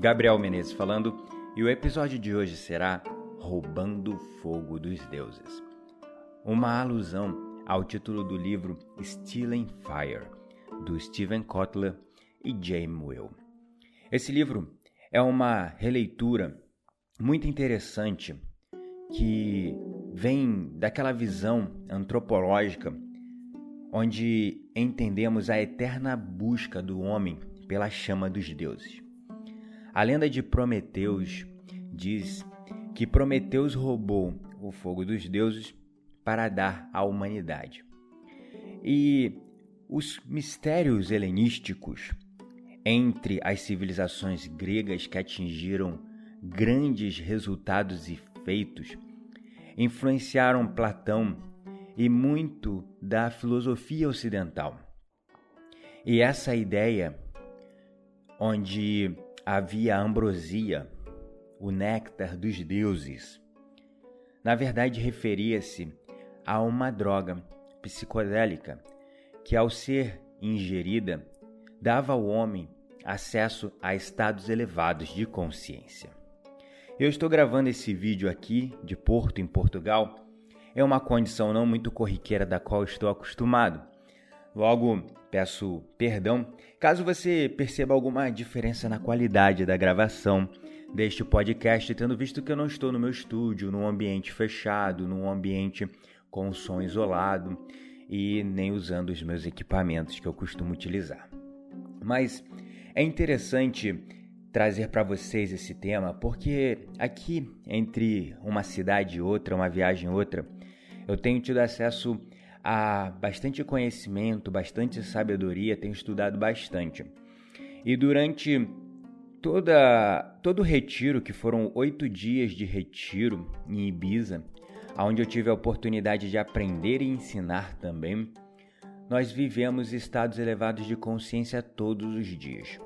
Gabriel Menezes falando, e o episódio de hoje será Roubando Fogo dos Deuses. Uma alusão ao título do livro Stealing Fire, do Steven Kotler e James Will. Esse livro é uma releitura muito interessante que vem daquela visão antropológica onde entendemos a eterna busca do homem pela chama dos deuses. A lenda de Prometeus diz que Prometeus roubou o fogo dos deuses para dar à humanidade. E os mistérios helenísticos entre as civilizações gregas que atingiram grandes resultados e feitos influenciaram Platão e muito da filosofia ocidental. E essa ideia, onde havia a ambrosia, o néctar dos deuses. Na verdade, referia-se a uma droga psicodélica que, ao ser ingerida, dava ao homem acesso a estados elevados de consciência. Eu estou gravando esse vídeo aqui de Porto, em Portugal. É uma condição não muito corriqueira da qual estou acostumado. Logo, peço perdão caso você perceba alguma diferença na qualidade da gravação deste podcast, tendo visto que eu não estou no meu estúdio, num ambiente fechado, num ambiente com som isolado e nem usando os meus equipamentos que eu costumo utilizar. Mas é interessante trazer para vocês esse tema porque aqui entre uma cidade e outra, uma viagem e outra, eu tenho tido acesso há bastante conhecimento, bastante sabedoria, tenho estudado bastante. E durante toda, todo o retiro, que foram oito dias de retiro em Ibiza, onde eu tive a oportunidade de aprender e ensinar também, nós vivemos estados elevados de consciência todos os dias.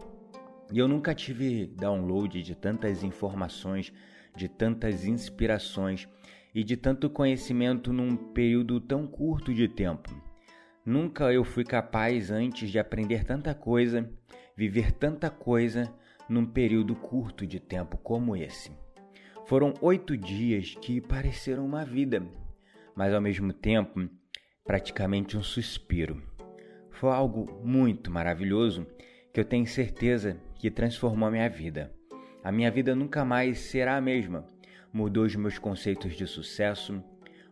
E eu nunca tive download de tantas informações, de tantas inspirações e de tanto conhecimento num período tão curto de tempo. Nunca eu fui capaz antes de aprender tanta coisa, viver tanta coisa num período curto de tempo como esse. Foram oito dias que pareceram uma vida, mas ao mesmo tempo praticamente um suspiro. Foi algo muito maravilhoso que eu tenho certeza que transformou a minha vida. A minha vida nunca mais será a mesma mudou os meus conceitos de sucesso,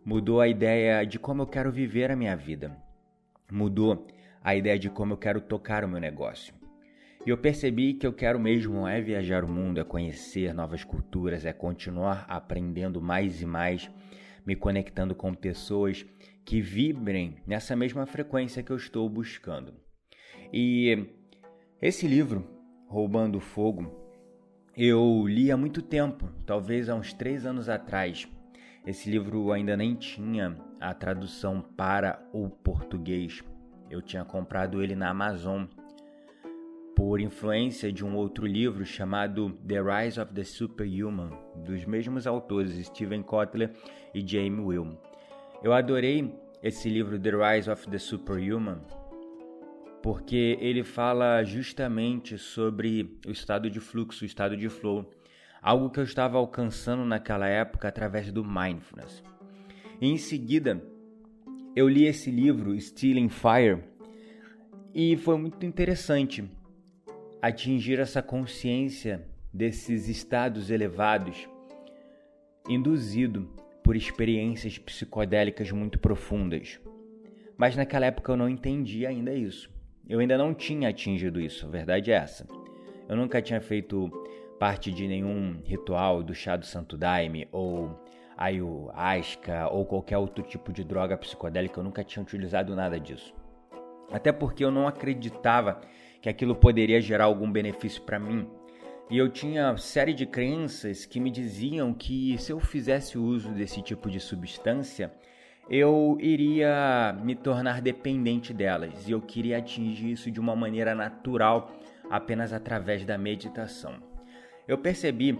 mudou a ideia de como eu quero viver a minha vida, mudou a ideia de como eu quero tocar o meu negócio. E eu percebi que eu quero mesmo é viajar o mundo, é conhecer novas culturas, é continuar aprendendo mais e mais, me conectando com pessoas que vibrem nessa mesma frequência que eu estou buscando. E esse livro, Roubando Fogo, eu li há muito tempo, talvez há uns três anos atrás. Esse livro ainda nem tinha a tradução para o português. Eu tinha comprado ele na Amazon por influência de um outro livro chamado The Rise of the Superhuman, dos mesmos autores Steven Kotler e Jamie Will. Eu adorei esse livro The Rise of the Superhuman porque ele fala justamente sobre o estado de fluxo, o estado de flow, algo que eu estava alcançando naquela época através do mindfulness. E em seguida, eu li esse livro, Stealing Fire, e foi muito interessante atingir essa consciência desses estados elevados, induzido por experiências psicodélicas muito profundas. Mas naquela época eu não entendia ainda isso. Eu ainda não tinha atingido isso, a verdade é essa. Eu nunca tinha feito parte de nenhum ritual do chá do Santo Daime ou ayahuasca ou qualquer outro tipo de droga psicodélica, eu nunca tinha utilizado nada disso. Até porque eu não acreditava que aquilo poderia gerar algum benefício para mim. E eu tinha série de crenças que me diziam que se eu fizesse uso desse tipo de substância, eu iria me tornar dependente delas. E eu queria atingir isso de uma maneira natural, apenas através da meditação. Eu percebi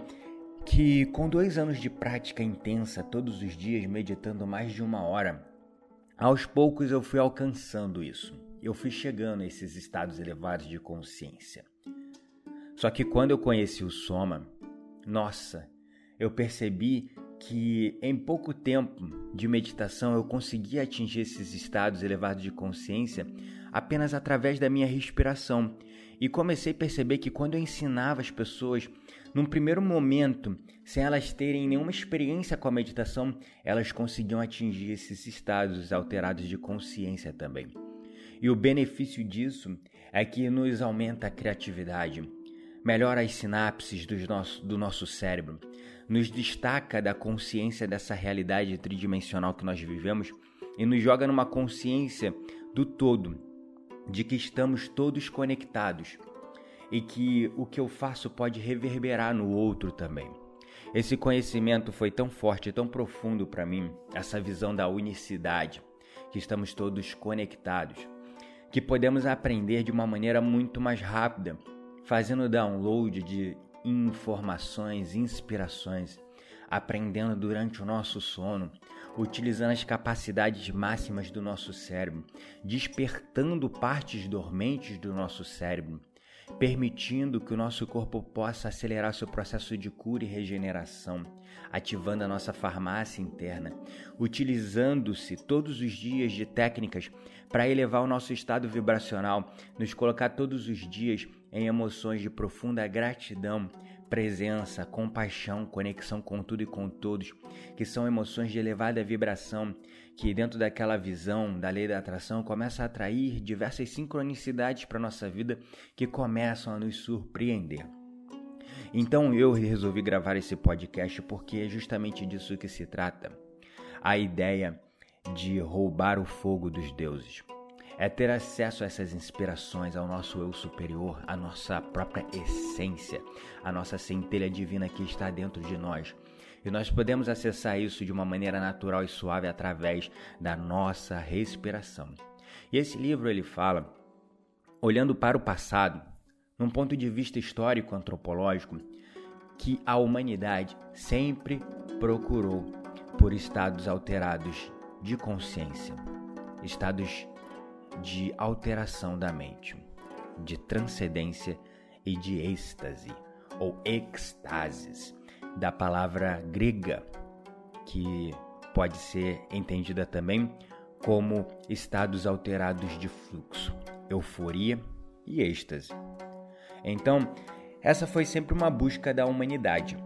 que com dois anos de prática intensa, todos os dias meditando mais de uma hora, aos poucos eu fui alcançando isso. Eu fui chegando a esses estados elevados de consciência. Só que quando eu conheci o Soma, nossa, eu percebi que em pouco tempo de meditação eu consegui atingir esses estados elevados de consciência apenas através da minha respiração. E comecei a perceber que quando eu ensinava as pessoas, num primeiro momento, sem elas terem nenhuma experiência com a meditação, elas conseguiam atingir esses estados alterados de consciência também. E o benefício disso é que nos aumenta a criatividade, melhora as sinapses do nosso, do nosso cérebro, nos destaca da consciência dessa realidade tridimensional que nós vivemos e nos joga numa consciência do todo, de que estamos todos conectados e que o que eu faço pode reverberar no outro também. Esse conhecimento foi tão forte tão profundo para mim, essa visão da unicidade, que estamos todos conectados, que podemos aprender de uma maneira muito mais rápida, fazendo download de informações, inspirações, aprendendo durante o nosso sono, utilizando as capacidades máximas do nosso cérebro, despertando partes dormentes do nosso cérebro, permitindo que o nosso corpo possa acelerar seu processo de cura e regeneração, ativando a nossa farmácia interna, utilizando-se todos os dias de técnicas para elevar o nosso estado vibracional, nos colocar todos os dias em emoções de profunda gratidão, presença, compaixão, conexão com tudo e com todos, que são emoções de elevada vibração, que dentro daquela visão da lei da atração começa a atrair diversas sincronicidades para nossa vida que começam a nos surpreender. Então eu resolvi gravar esse podcast porque é justamente disso que se trata. A ideia de roubar o fogo dos deuses é ter acesso a essas inspirações, ao nosso eu superior, à nossa própria essência, à nossa centelha divina que está dentro de nós. E nós podemos acessar isso de uma maneira natural e suave através da nossa respiração. E esse livro ele fala, olhando para o passado, num ponto de vista histórico antropológico, que a humanidade sempre procurou por estados alterados de consciência, estados de alteração da mente, de transcendência e de êxtase ou extases, da palavra grega, que pode ser entendida também como estados alterados de fluxo, euforia e êxtase. Então, essa foi sempre uma busca da humanidade.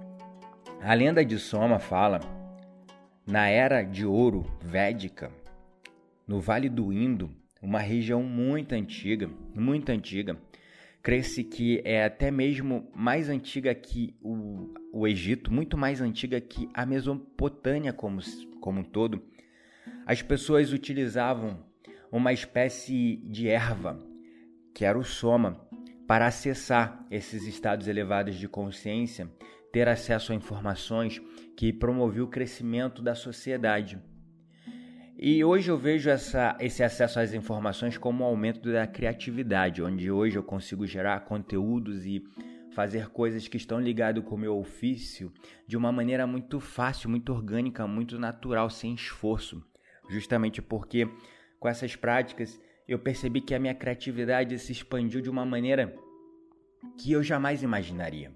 A lenda de Soma fala, na era de ouro védica, no Vale do Indo, uma região muito antiga, muito antiga. Crê-se que é até mesmo mais antiga que o, o Egito, muito mais antiga que a Mesopotâmia como, como um todo. As pessoas utilizavam uma espécie de erva, que era o soma, para acessar esses estados elevados de consciência, ter acesso a informações que promoviam o crescimento da sociedade. E hoje eu vejo essa, esse acesso às informações como um aumento da criatividade, onde hoje eu consigo gerar conteúdos e fazer coisas que estão ligadas com o meu ofício de uma maneira muito fácil, muito orgânica, muito natural, sem esforço. Justamente porque com essas práticas eu percebi que a minha criatividade se expandiu de uma maneira que eu jamais imaginaria.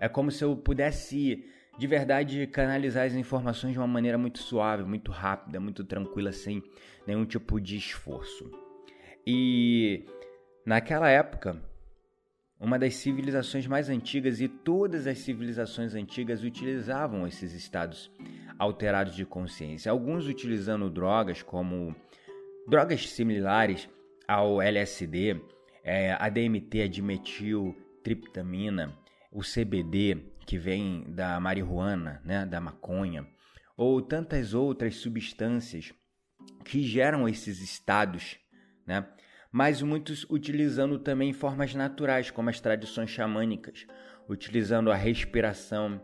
É como se eu pudesse de verdade canalizar as informações de uma maneira muito suave, muito rápida, muito tranquila, sem nenhum tipo de esforço. E naquela época, uma das civilizações mais antigas e todas as civilizações antigas utilizavam esses estados alterados de consciência, alguns utilizando drogas como drogas similares ao LSD, é, a DMT, a o CBD, que vem da marihuana, né, da maconha, ou tantas outras substâncias que geram esses estados, né? Mas muitos utilizando também formas naturais, como as tradições xamânicas, utilizando a respiração,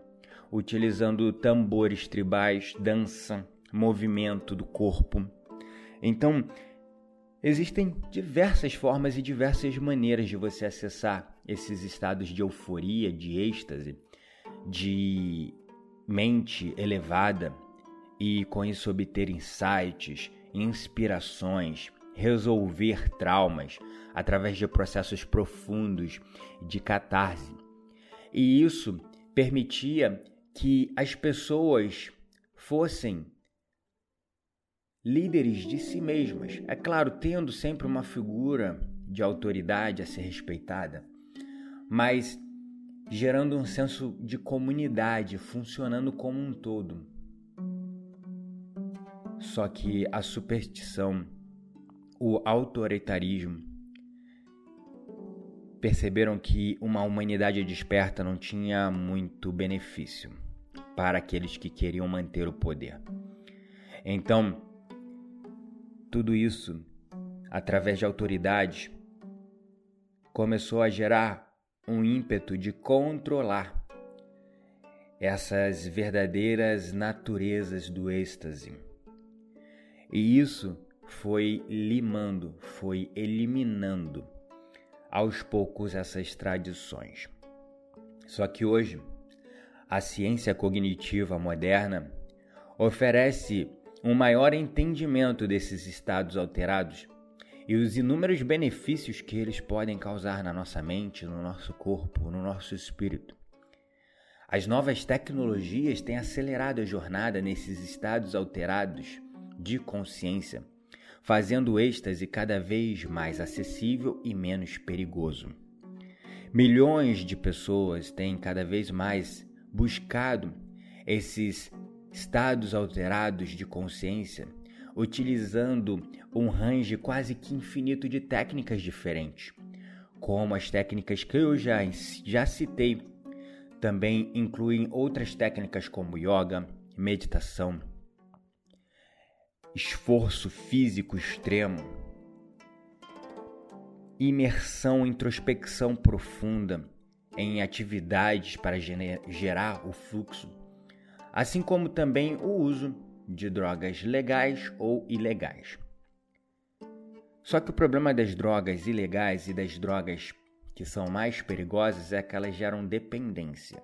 utilizando tambores tribais, dança, movimento do corpo. Então, existem diversas formas e diversas maneiras de você acessar esses estados de euforia, de êxtase, de mente elevada e com isso obter insights, inspirações, resolver traumas através de processos profundos de catarse. E isso permitia que as pessoas fossem líderes de si mesmas. É claro, tendo sempre uma figura de autoridade a ser respeitada, mas gerando um senso de comunidade, funcionando como um todo. Só que a superstição, o autoritarismo, perceberam que uma humanidade desperta não tinha muito benefício para aqueles que queriam manter o poder. Então, tudo isso, através de autoridades, começou a gerar um ímpeto de controlar essas verdadeiras naturezas do êxtase. E isso foi limando, foi eliminando aos poucos essas tradições. Só que hoje, a ciência cognitiva moderna oferece um maior entendimento desses estados alterados e os inúmeros benefícios que eles podem causar na nossa mente, no nosso corpo, no nosso espírito. As novas tecnologias têm acelerado a jornada nesses estados alterados de consciência, fazendo o êxtase cada vez mais acessível e menos perigoso. Milhões de pessoas têm cada vez mais buscado esses estados alterados de consciência utilizando um range quase que infinito de técnicas diferentes, como as técnicas que eu já, já citei. Também incluem outras técnicas como yoga, meditação, esforço físico extremo, imersão, introspecção profunda em atividades para gerar o fluxo, assim como também o uso de drogas legais ou ilegais. Só que o problema das drogas ilegais e das drogas que são mais perigosas é que elas geram dependência.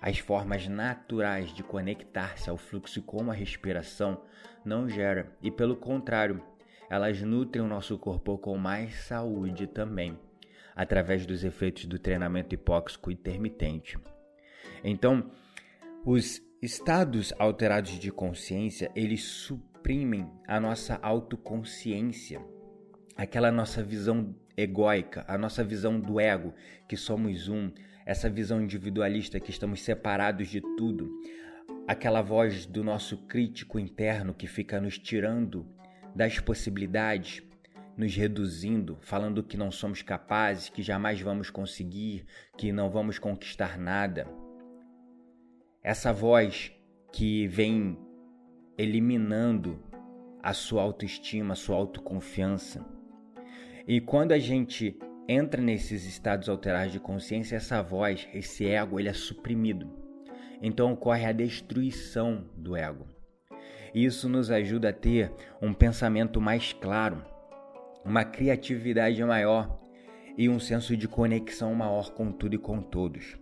As formas naturais de conectar-se ao fluxo como a respiração não gera, e pelo contrário, elas nutrem o nosso corpo com mais saúde também, através dos efeitos do treinamento hipóxico intermitente. Então, os Estados alterados de consciência, eles suprimem a nossa autoconsciência, aquela nossa visão egóica, a nossa visão do ego, que somos um, essa visão individualista que estamos separados de tudo, aquela voz do nosso crítico interno que fica nos tirando das possibilidades, nos reduzindo, falando que não somos capazes, que jamais vamos conseguir, que não vamos conquistar nada essa voz que vem eliminando a sua autoestima, a sua autoconfiança. E quando a gente entra nesses estados alterados de consciência, essa voz, esse ego, ele é suprimido. Então ocorre a destruição do ego. Isso nos ajuda a ter um pensamento mais claro, uma criatividade maior e um senso de conexão maior com tudo e com todos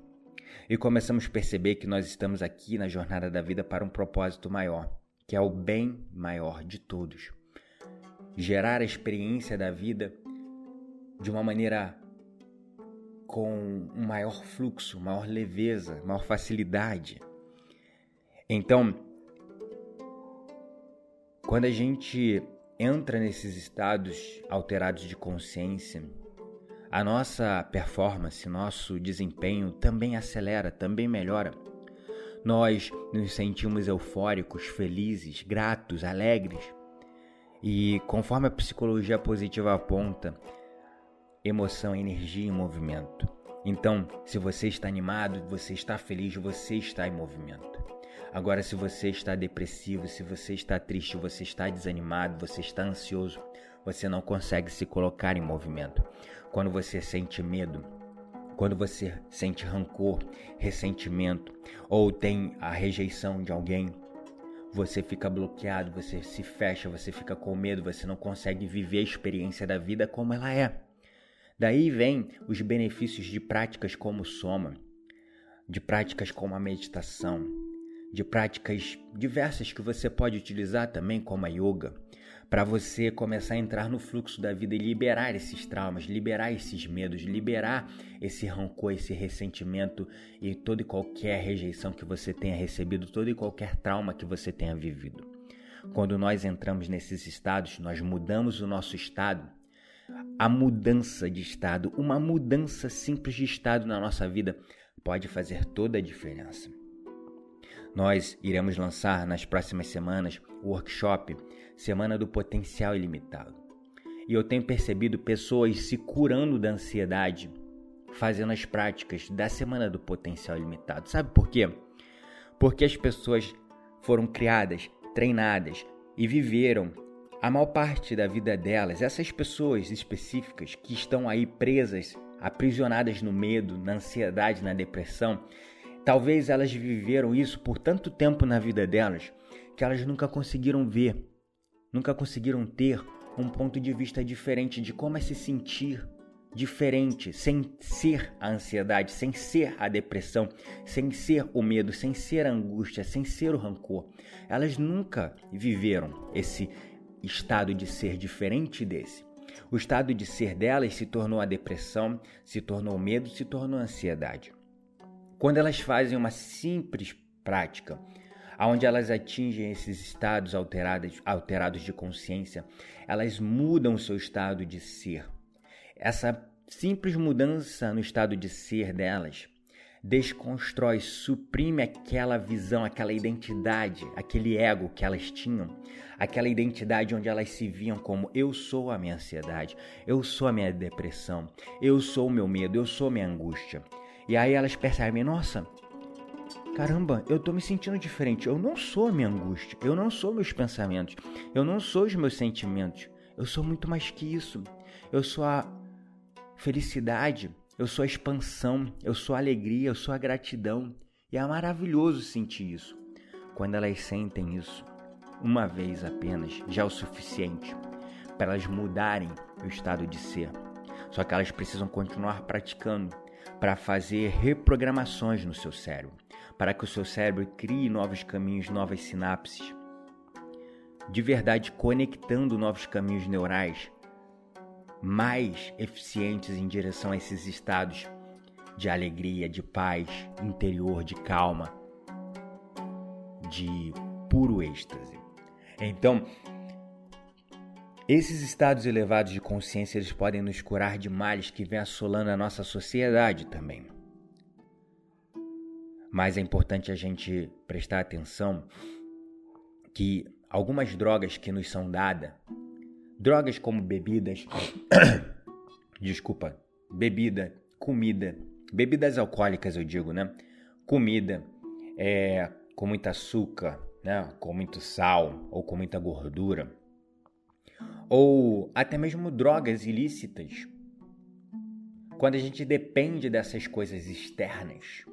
e começamos a perceber que nós estamos aqui na jornada da vida para um propósito maior, que é o bem maior de todos. Gerar a experiência da vida de uma maneira com um maior fluxo, maior leveza, maior facilidade. Então, quando a gente entra nesses estados alterados de consciência, a nossa performance, nosso desempenho também acelera, também melhora. Nós nos sentimos eufóricos, felizes, gratos, alegres. E conforme a psicologia positiva aponta, emoção, energia e movimento. Então, se você está animado, você está feliz, você está em movimento. Agora, se você está depressivo, se você está triste, você está desanimado, você está ansioso, você não consegue se colocar em movimento. Quando você sente medo, quando você sente rancor, ressentimento ou tem a rejeição de alguém, você fica bloqueado, você se fecha, você fica com medo, você não consegue viver a experiência da vida como ela é. Daí vem os benefícios de práticas como soma, de práticas como a meditação, de práticas diversas que você pode utilizar também como a yoga, para você começar a entrar no fluxo da vida e liberar esses traumas, liberar esses medos, liberar esse rancor, esse ressentimento e toda e qualquer rejeição que você tenha recebido, todo e qualquer trauma que você tenha vivido. Quando nós entramos nesses estados, nós mudamos o nosso estado. A mudança de estado, uma mudança simples de estado na nossa vida pode fazer toda a diferença. Nós iremos lançar nas próximas semanas o workshop Semana do Potencial Ilimitado. E eu tenho percebido pessoas se curando da ansiedade fazendo as práticas da Semana do Potencial Ilimitado. Sabe por quê? Porque as pessoas foram criadas, treinadas e viveram a maior parte da vida delas, essas pessoas específicas que estão aí presas, aprisionadas no medo, na ansiedade, na depressão, Talvez elas viveram isso por tanto tempo na vida delas que elas nunca conseguiram ver, nunca conseguiram ter um ponto de vista diferente de como é se sentir diferente, sem ser a ansiedade, sem ser a depressão, sem ser o medo, sem ser a angústia, sem ser o rancor. Elas nunca viveram esse estado de ser diferente desse. O estado de ser delas se tornou a depressão, se tornou o medo, se tornou a ansiedade. Quando elas fazem uma simples prática, onde elas atingem esses estados alterados, alterados de consciência, elas mudam o seu estado de ser. Essa simples mudança no estado de ser delas desconstrói, suprime aquela visão, aquela identidade, aquele ego que elas tinham, aquela identidade onde elas se viam como eu sou a minha ansiedade, eu sou a minha depressão, eu sou o meu medo, eu sou a minha angústia. E aí elas percebem, nossa, caramba, eu tô me sentindo diferente. Eu não sou a minha angústia, eu não sou meus pensamentos, eu não sou os meus sentimentos. Eu sou muito mais que isso. Eu sou a felicidade, eu sou a expansão, eu sou a alegria, eu sou a gratidão. E é maravilhoso sentir isso. Quando elas sentem isso, uma vez apenas, já é o suficiente para elas mudarem o estado de ser. Só que elas precisam continuar praticando para fazer reprogramações no seu cérebro, para que o seu cérebro crie novos caminhos, novas sinapses, de verdade conectando novos caminhos neurais mais eficientes em direção a esses estados de alegria, de paz interior, de calma, de puro êxtase. Então, esses estados elevados de consciência eles podem nos curar de males que vêm assolando a nossa sociedade também. Mas é importante a gente prestar atenção que algumas drogas que nos são dadas, drogas como bebidas, desculpa, bebida, comida, bebidas alcoólicas eu digo, né? Comida é, com muito açúcar, né? com muito sal ou com muita gordura ou até mesmo drogas ilícitas. Quando a gente depende dessas coisas externas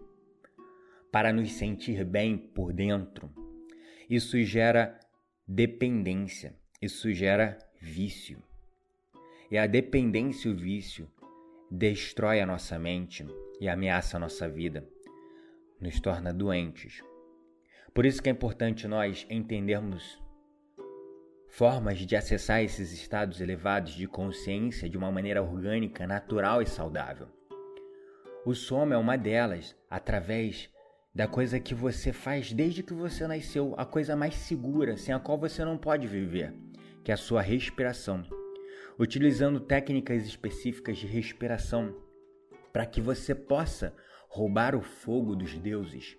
para nos sentir bem por dentro, isso gera dependência, isso gera vício. E a dependência e o vício destrói a nossa mente e ameaça a nossa vida, nos torna doentes. Por isso que é importante nós entendermos formas de acessar esses estados elevados de consciência de uma maneira orgânica, natural e saudável. O sono é uma delas, através da coisa que você faz desde que você nasceu, a coisa mais segura, sem a qual você não pode viver, que é a sua respiração. Utilizando técnicas específicas de respiração para que você possa roubar o fogo dos deuses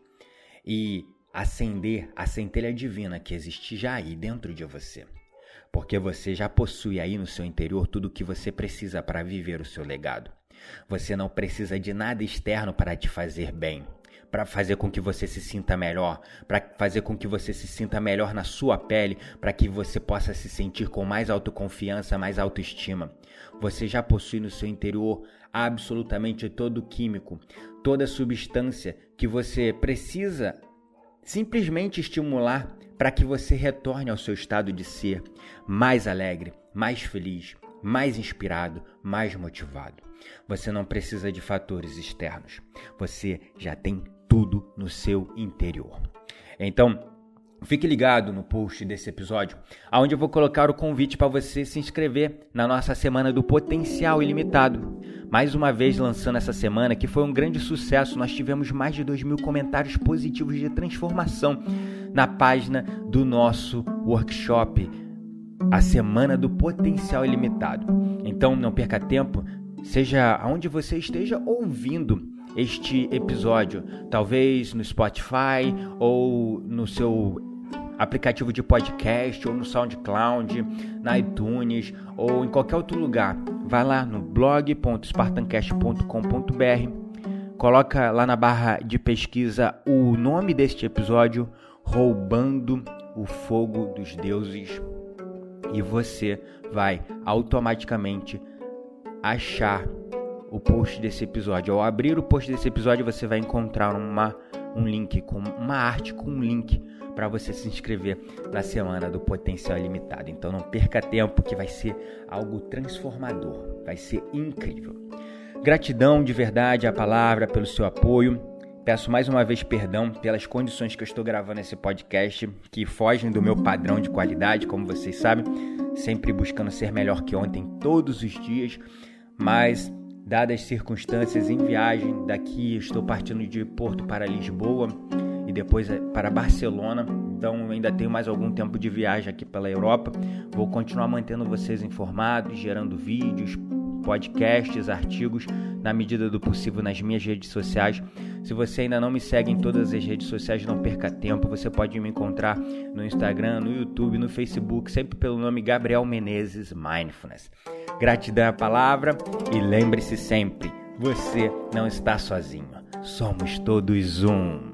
e acender a centelha divina que existe já aí dentro de você. Porque você já possui aí no seu interior tudo o que você precisa para viver o seu legado. Você não precisa de nada externo para te fazer bem, para fazer com que você se sinta melhor, para fazer com que você se sinta melhor na sua pele, para que você possa se sentir com mais autoconfiança, mais autoestima. Você já possui no seu interior absolutamente todo o químico, toda substância que você precisa simplesmente estimular para que você retorne ao seu estado de ser mais alegre, mais feliz, mais inspirado, mais motivado. Você não precisa de fatores externos. Você já tem tudo no seu interior. Então, Fique ligado no post desse episódio, onde eu vou colocar o convite para você se inscrever na nossa semana do Potencial Ilimitado. Mais uma vez lançando essa semana, que foi um grande sucesso, nós tivemos mais de 2 mil comentários positivos de transformação na página do nosso workshop, a Semana do Potencial Ilimitado. Então não perca tempo, seja aonde você esteja ouvindo este episódio, talvez no Spotify ou no seu aplicativo de podcast ou no SoundCloud, na iTunes ou em qualquer outro lugar. Vai lá no blog.spartancast.com.br, coloca lá na barra de pesquisa o nome deste episódio, Roubando o Fogo dos Deuses, e você vai automaticamente achar o post desse episódio. Ao abrir o post desse episódio, você vai encontrar uma, um link com uma arte com um link para você se inscrever na semana do Potencial Ilimitado. Então não perca tempo que vai ser algo transformador, vai ser incrível. Gratidão de verdade à palavra pelo seu apoio. Peço mais uma vez perdão pelas condições que eu estou gravando esse podcast, que fogem do meu padrão de qualidade, como vocês sabem, sempre buscando ser melhor que ontem todos os dias, mas dadas as circunstâncias em viagem, daqui estou partindo de Porto para Lisboa e depois eh, para Barcelona. Então ainda tenho mais algum tempo de viagem aqui pela Europa. Vou continuar mantendo vocês informados, gerando vídeos, podcasts, artigos na medida do possível nas minhas redes sociais. Se você ainda não me segue em todas as redes sociais, não perca tempo. Você pode me encontrar no Instagram, no YouTube, no Facebook, sempre pelo nome Gabriel Menezes Mindfulness. Gratidão à palavra e lembre-se sempre, você não está sozinho. Somos todos um.